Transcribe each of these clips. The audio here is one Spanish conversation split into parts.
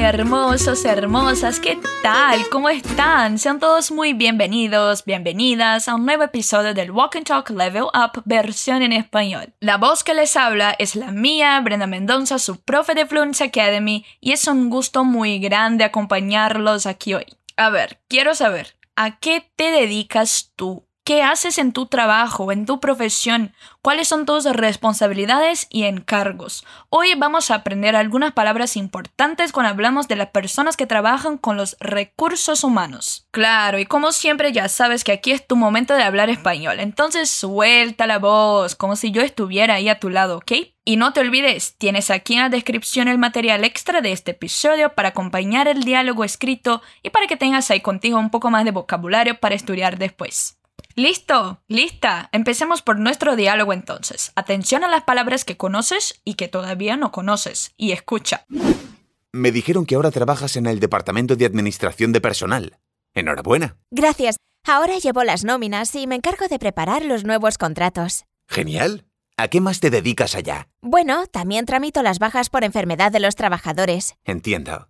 hermosos, hermosas, ¿qué tal? ¿Cómo están? Sean todos muy bienvenidos, bienvenidas a un nuevo episodio del Walk and Talk Level Up versión en español. La voz que les habla es la mía, Brenda Mendoza, su profe de Fluency Academy, y es un gusto muy grande acompañarlos aquí hoy. A ver, quiero saber, ¿a qué te dedicas tú? ¿Qué haces en tu trabajo, en tu profesión? ¿Cuáles son tus responsabilidades y encargos? Hoy vamos a aprender algunas palabras importantes cuando hablamos de las personas que trabajan con los recursos humanos. Claro, y como siempre ya sabes que aquí es tu momento de hablar español, entonces suelta la voz, como si yo estuviera ahí a tu lado, ¿ok? Y no te olvides, tienes aquí en la descripción el material extra de este episodio para acompañar el diálogo escrito y para que tengas ahí contigo un poco más de vocabulario para estudiar después. Listo, lista. Empecemos por nuestro diálogo entonces. Atención a las palabras que conoces y que todavía no conoces. Y escucha. Me dijeron que ahora trabajas en el Departamento de Administración de Personal. Enhorabuena. Gracias. Ahora llevo las nóminas y me encargo de preparar los nuevos contratos. Genial. ¿A qué más te dedicas allá? Bueno, también tramito las bajas por enfermedad de los trabajadores. Entiendo.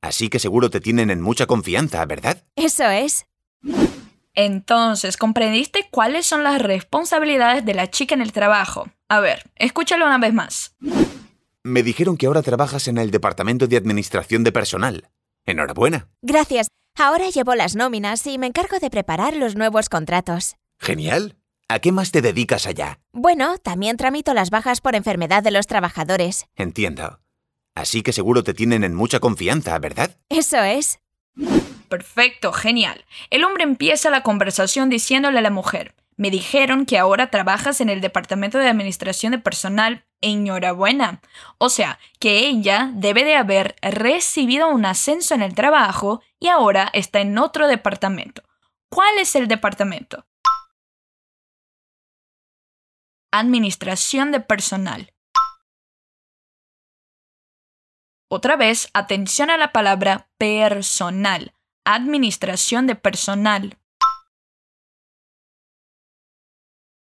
Así que seguro te tienen en mucha confianza, ¿verdad? Eso es. Entonces, ¿comprendiste cuáles son las responsabilidades de la chica en el trabajo? A ver, escúchalo una vez más. Me dijeron que ahora trabajas en el Departamento de Administración de Personal. Enhorabuena. Gracias. Ahora llevo las nóminas y me encargo de preparar los nuevos contratos. Genial. ¿A qué más te dedicas allá? Bueno, también tramito las bajas por enfermedad de los trabajadores. Entiendo. Así que seguro te tienen en mucha confianza, ¿verdad? Eso es. Perfecto, genial. El hombre empieza la conversación diciéndole a la mujer, me dijeron que ahora trabajas en el Departamento de Administración de Personal. Enhorabuena. O sea, que ella debe de haber recibido un ascenso en el trabajo y ahora está en otro departamento. ¿Cuál es el departamento? Administración de Personal. Otra vez, atención a la palabra personal administración de personal.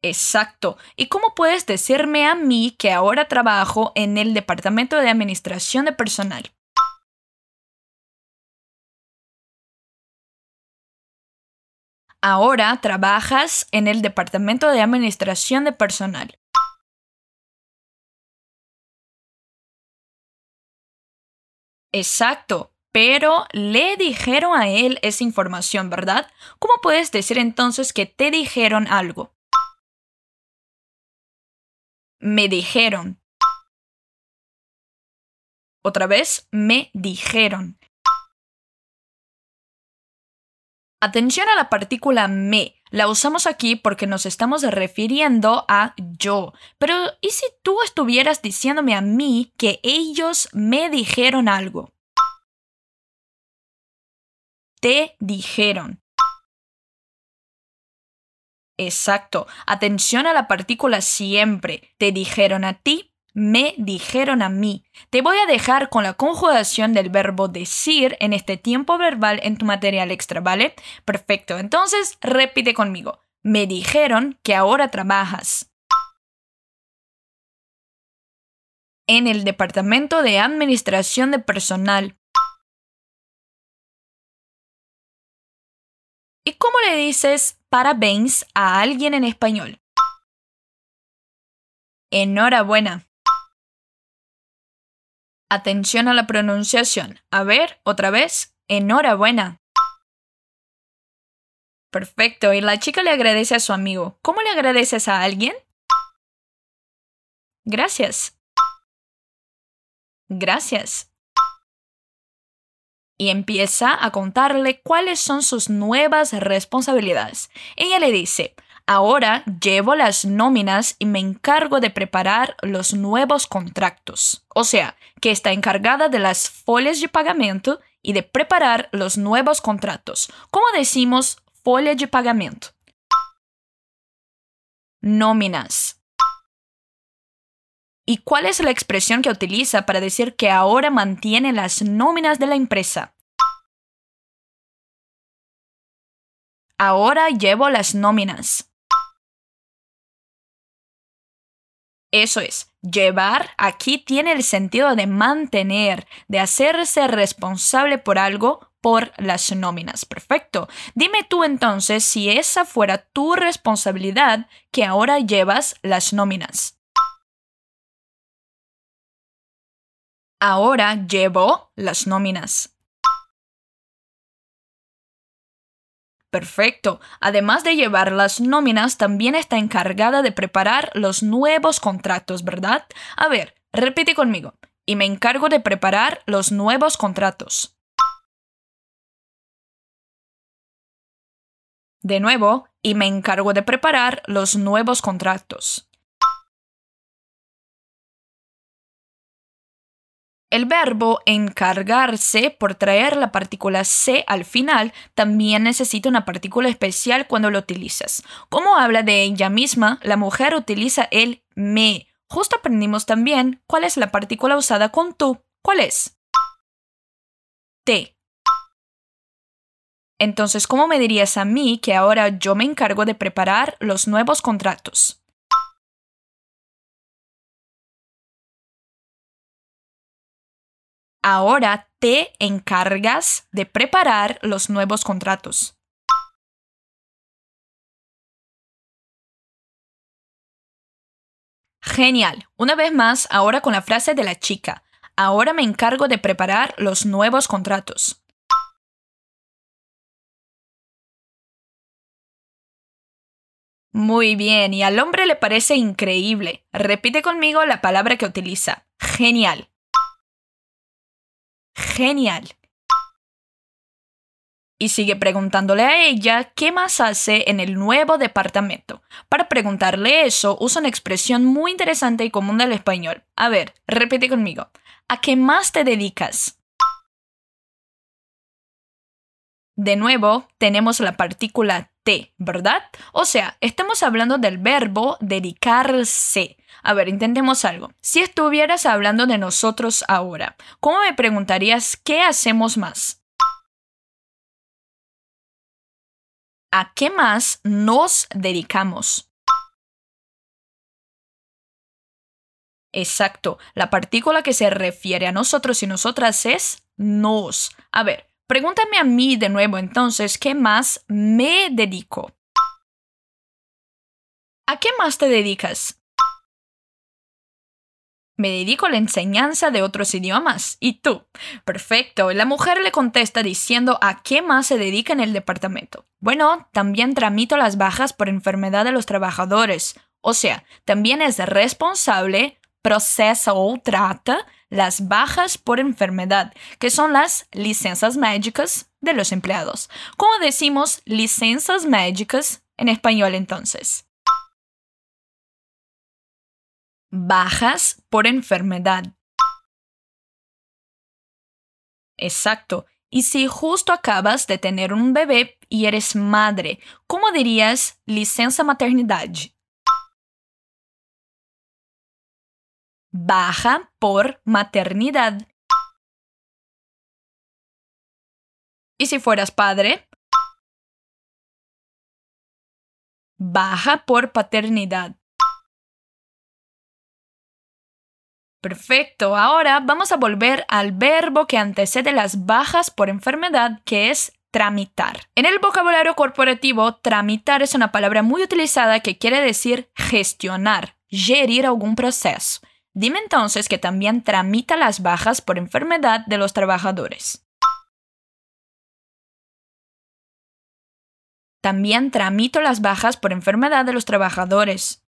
Exacto. ¿Y cómo puedes decirme a mí que ahora trabajo en el Departamento de Administración de Personal? Ahora trabajas en el Departamento de Administración de Personal. Exacto pero le dijeron a él esa información, ¿verdad? ¿Cómo puedes decir entonces que te dijeron algo? Me dijeron. Otra vez, me dijeron. Atención a la partícula me. La usamos aquí porque nos estamos refiriendo a yo. Pero, ¿y si tú estuvieras diciéndome a mí que ellos me dijeron algo? Te dijeron. Exacto. Atención a la partícula siempre. Te dijeron a ti, me dijeron a mí. Te voy a dejar con la conjugación del verbo decir en este tiempo verbal en tu material extra, ¿vale? Perfecto. Entonces, repite conmigo. Me dijeron que ahora trabajas. En el Departamento de Administración de Personal. ¿Y cómo le dices parabéns a alguien en español? Enhorabuena. Atención a la pronunciación. A ver, otra vez. Enhorabuena. Perfecto. Y la chica le agradece a su amigo. ¿Cómo le agradeces a alguien? Gracias. Gracias y empieza a contarle cuáles son sus nuevas responsabilidades. Ella le dice, ahora llevo las nóminas y me encargo de preparar los nuevos contratos. O sea, que está encargada de las folias de pagamento y de preparar los nuevos contratos. ¿Cómo decimos folia de pagamento? Nóminas. ¿Y cuál es la expresión que utiliza para decir que ahora mantiene las nóminas de la empresa? Ahora llevo las nóminas. Eso es, llevar aquí tiene el sentido de mantener, de hacerse responsable por algo por las nóminas. Perfecto. Dime tú entonces si esa fuera tu responsabilidad que ahora llevas las nóminas. Ahora llevo las nóminas. Perfecto. Además de llevar las nóminas, también está encargada de preparar los nuevos contratos, ¿verdad? A ver, repite conmigo. Y me encargo de preparar los nuevos contratos. De nuevo, y me encargo de preparar los nuevos contratos. El verbo encargarse, por traer la partícula se al final, también necesita una partícula especial cuando lo utilizas. Como habla de ella misma, la mujer utiliza el me. Justo aprendimos también cuál es la partícula usada con tú. ¿Cuál es? Te. Entonces, ¿cómo me dirías a mí que ahora yo me encargo de preparar los nuevos contratos? Ahora te encargas de preparar los nuevos contratos. Genial. Una vez más, ahora con la frase de la chica. Ahora me encargo de preparar los nuevos contratos. Muy bien, y al hombre le parece increíble. Repite conmigo la palabra que utiliza. Genial. Genial. Y sigue preguntándole a ella qué más hace en el nuevo departamento. Para preguntarle eso, usa una expresión muy interesante y común del español. A ver, repite conmigo. ¿A qué más te dedicas? De nuevo, tenemos la partícula te, ¿verdad? O sea, estamos hablando del verbo dedicarse. A ver, intentemos algo. Si estuvieras hablando de nosotros ahora, ¿cómo me preguntarías qué hacemos más? ¿A qué más nos dedicamos? Exacto, la partícula que se refiere a nosotros y nosotras es nos. A ver, pregúntame a mí de nuevo entonces, ¿qué más me dedico? ¿A qué más te dedicas? Me dedico a la enseñanza de otros idiomas. ¿Y tú? Perfecto. La mujer le contesta diciendo a qué más se dedica en el departamento. Bueno, también tramito las bajas por enfermedad de los trabajadores. O sea, también es responsable, procesa o trata las bajas por enfermedad, que son las licencias médicas de los empleados. ¿Cómo decimos licencias médicas en español entonces? bajas por enfermedad. Exacto. Y si justo acabas de tener un bebé y eres madre, ¿cómo dirías licencia maternidad? Baja por maternidad. ¿Y si fueras padre? Baja por paternidad. Perfecto, ahora vamos a volver al verbo que antecede las bajas por enfermedad, que es tramitar. En el vocabulario corporativo, tramitar es una palabra muy utilizada que quiere decir gestionar, gerir algún proceso. Dime entonces que también tramita las bajas por enfermedad de los trabajadores. También tramito las bajas por enfermedad de los trabajadores.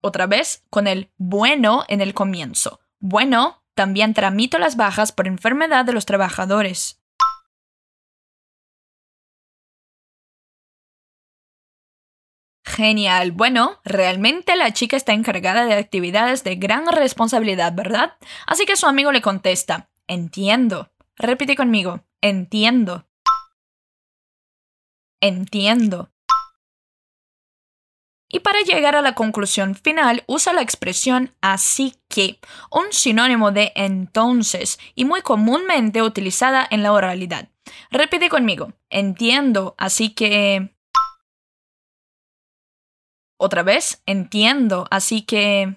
Otra vez con el bueno en el comienzo. Bueno, también tramito las bajas por enfermedad de los trabajadores. Genial. Bueno, realmente la chica está encargada de actividades de gran responsabilidad, ¿verdad? Así que su amigo le contesta, entiendo. Repite conmigo, entiendo. Entiendo. Y para llegar a la conclusión final usa la expresión así que, un sinónimo de entonces y muy comúnmente utilizada en la oralidad. Repite conmigo, entiendo, así que... Otra vez, entiendo, así que...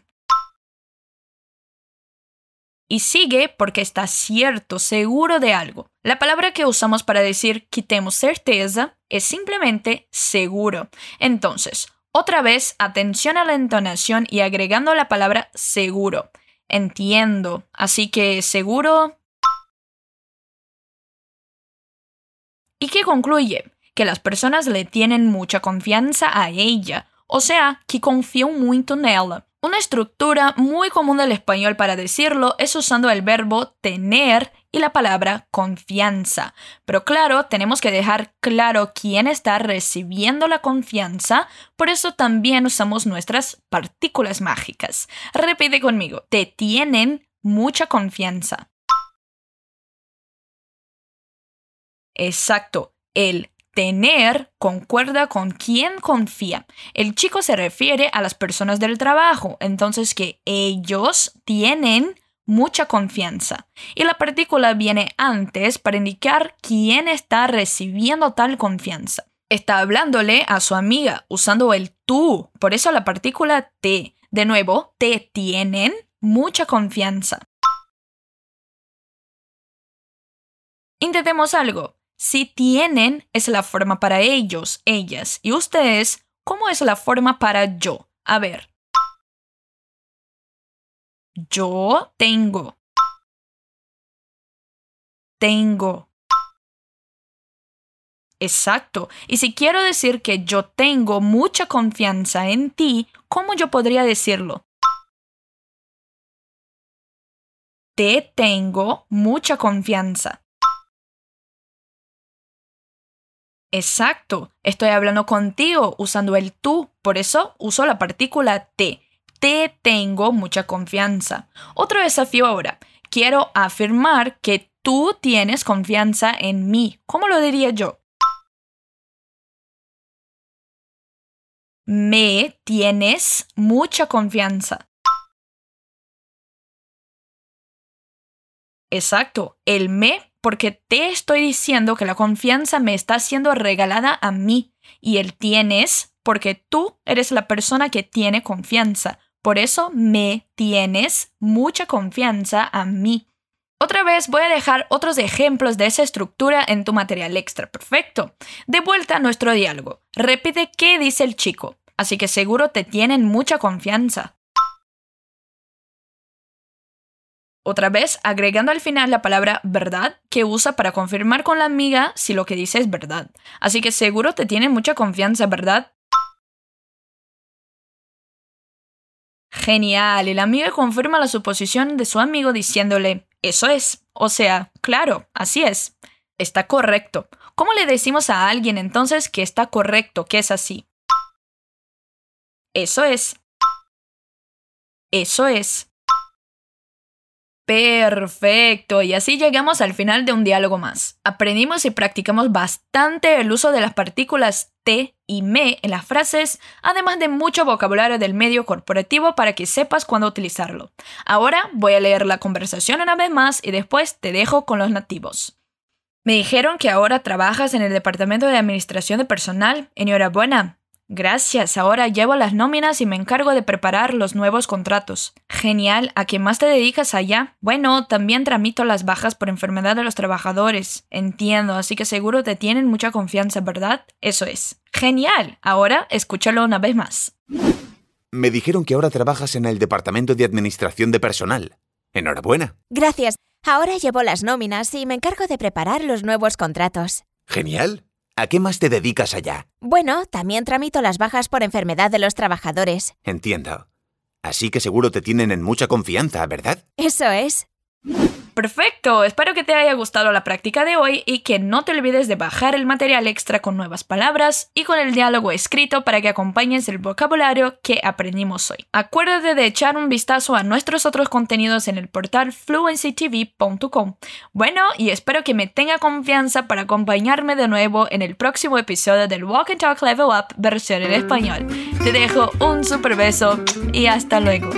Y sigue porque está cierto, seguro de algo. La palabra que usamos para decir quitemos certeza es simplemente seguro. Entonces, otra vez, atención a la entonación y agregando la palabra seguro. Entiendo. Así que seguro... ¿Y qué concluye? Que las personas le tienen mucha confianza a ella, o sea, que confían mucho en ella. Una estructura muy común del español para decirlo es usando el verbo tener y la palabra confianza. Pero claro, tenemos que dejar claro quién está recibiendo la confianza, por eso también usamos nuestras partículas mágicas. Repite conmigo, te tienen mucha confianza. Exacto, el Tener concuerda con quién confía. El chico se refiere a las personas del trabajo, entonces que ellos tienen mucha confianza. Y la partícula viene antes para indicar quién está recibiendo tal confianza. Está hablándole a su amiga usando el tú, por eso la partícula te. De nuevo, te tienen mucha confianza. Intentemos algo. Si tienen es la forma para ellos, ellas. Y ustedes, ¿cómo es la forma para yo? A ver. Yo tengo. Tengo. Exacto. Y si quiero decir que yo tengo mucha confianza en ti, ¿cómo yo podría decirlo? Te tengo mucha confianza. Exacto, estoy hablando contigo usando el tú, por eso uso la partícula te. Te tengo mucha confianza. Otro desafío ahora. Quiero afirmar que tú tienes confianza en mí. ¿Cómo lo diría yo? Me tienes mucha confianza. Exacto, el me porque te estoy diciendo que la confianza me está siendo regalada a mí y el tienes porque tú eres la persona que tiene confianza. Por eso me tienes mucha confianza a mí. Otra vez voy a dejar otros ejemplos de esa estructura en tu material extra. Perfecto. De vuelta a nuestro diálogo. Repite qué dice el chico. Así que seguro te tienen mucha confianza. Otra vez, agregando al final la palabra verdad que usa para confirmar con la amiga si lo que dice es verdad. Así que seguro te tiene mucha confianza, ¿verdad? Genial, y la amiga confirma la suposición de su amigo diciéndole, eso es, o sea, claro, así es, está correcto. ¿Cómo le decimos a alguien entonces que está correcto, que es así? Eso es. Eso es. Perfecto, y así llegamos al final de un diálogo más. Aprendimos y practicamos bastante el uso de las partículas te y me en las frases, además de mucho vocabulario del medio corporativo para que sepas cuándo utilizarlo. Ahora voy a leer la conversación una vez más y después te dejo con los nativos. Me dijeron que ahora trabajas en el departamento de administración de personal. Enhorabuena. Gracias, ahora llevo las nóminas y me encargo de preparar los nuevos contratos. Genial, ¿a qué más te dedicas allá? Bueno, también tramito las bajas por enfermedad de los trabajadores. Entiendo, así que seguro te tienen mucha confianza, ¿verdad? Eso es. Genial, ahora escúchalo una vez más. Me dijeron que ahora trabajas en el departamento de administración de personal. Enhorabuena. Gracias. Ahora llevo las nóminas y me encargo de preparar los nuevos contratos. Genial. ¿A qué más te dedicas allá? Bueno, también tramito las bajas por enfermedad de los trabajadores. Entiendo. Así que seguro te tienen en mucha confianza, ¿verdad? Eso es. Perfecto, espero que te haya gustado la práctica de hoy y que no te olvides de bajar el material extra con nuevas palabras y con el diálogo escrito para que acompañes el vocabulario que aprendimos hoy. Acuérdate de echar un vistazo a nuestros otros contenidos en el portal fluencytv.com. Bueno, y espero que me tenga confianza para acompañarme de nuevo en el próximo episodio del Walk and Talk Level Up versión en español. Te dejo un super beso y hasta luego.